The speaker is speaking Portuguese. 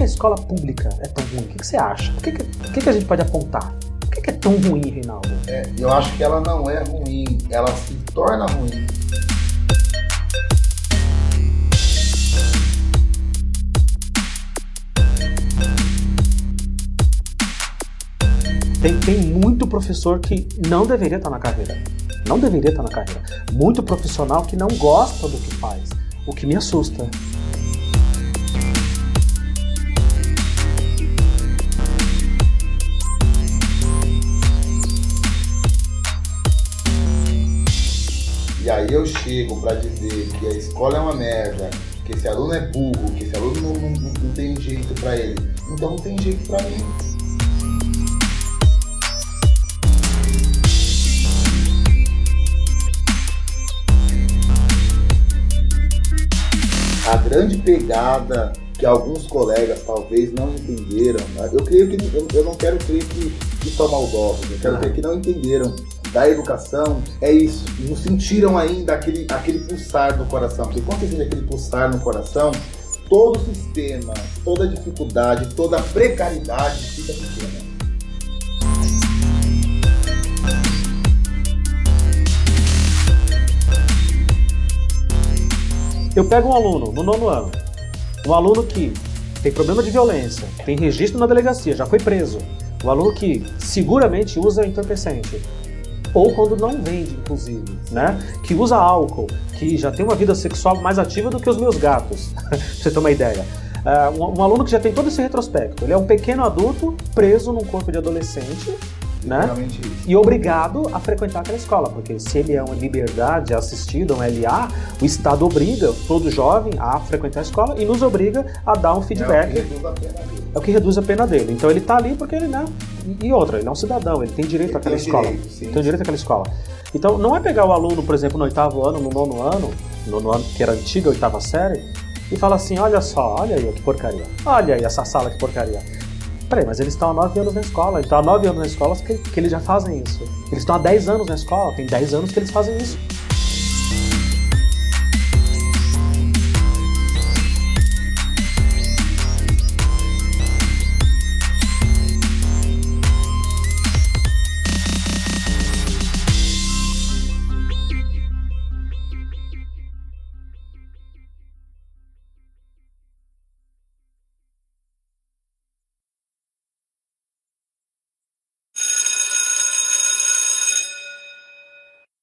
que a escola pública é tão ruim? O que, que você acha? O que, que, o que, que a gente pode apontar? Por que, que é tão ruim, Reinaldo? É, eu acho que ela não é ruim, ela se torna ruim. Tem, tem muito professor que não deveria estar na carreira. Não deveria estar na carreira. Muito profissional que não gosta do que faz. O que me assusta. E aí eu chego para dizer que a escola é uma merda, que esse aluno é burro, que esse aluno não, não, não tem jeito para ele. Então não tem jeito para mim. a grande pegada que alguns colegas talvez não entenderam, né? eu creio que eu, não quero crer que, que são maldosos, eu quero crer que não entenderam da educação é isso, não sentiram ainda aquele, aquele pulsar no coração, porque quando você sente aquele pulsar no coração, todo sistema, toda dificuldade, toda precariedade fica pequena. Eu pego um aluno no nono ano, um aluno que tem problema de violência, tem registro na delegacia, já foi preso, um aluno que seguramente usa entorpecente, ou quando não vende, inclusive, né? Que usa álcool, que já tem uma vida sexual mais ativa do que os meus gatos, pra você ter uma ideia. Uh, um, um, aluno que já tem todo esse retrospecto, ele é um pequeno adulto preso num corpo de adolescente, né? E obrigado a frequentar aquela escola, porque se ele é uma liberdade assistida, um LA, o Estado obriga todo jovem a frequentar a escola e nos obriga a dar um feedback. É a. É o que reduz a pena dele. Então ele está ali porque ele, né? E outra, ele é um cidadão, ele tem direito ele àquela tem escola. Direito, sim, tem direito àquela escola. Então não é pegar o aluno, por exemplo, no oitavo ano, no nono ano, no nono ano que era antiga, oitava série, e falar assim, olha só, olha aí que porcaria. Olha aí essa sala que porcaria. Peraí, mas eles estão há 9 anos na escola. Então há 9 anos na escola que, que eles já fazem isso. Eles estão há 10 anos na escola, tem 10 anos que eles fazem isso.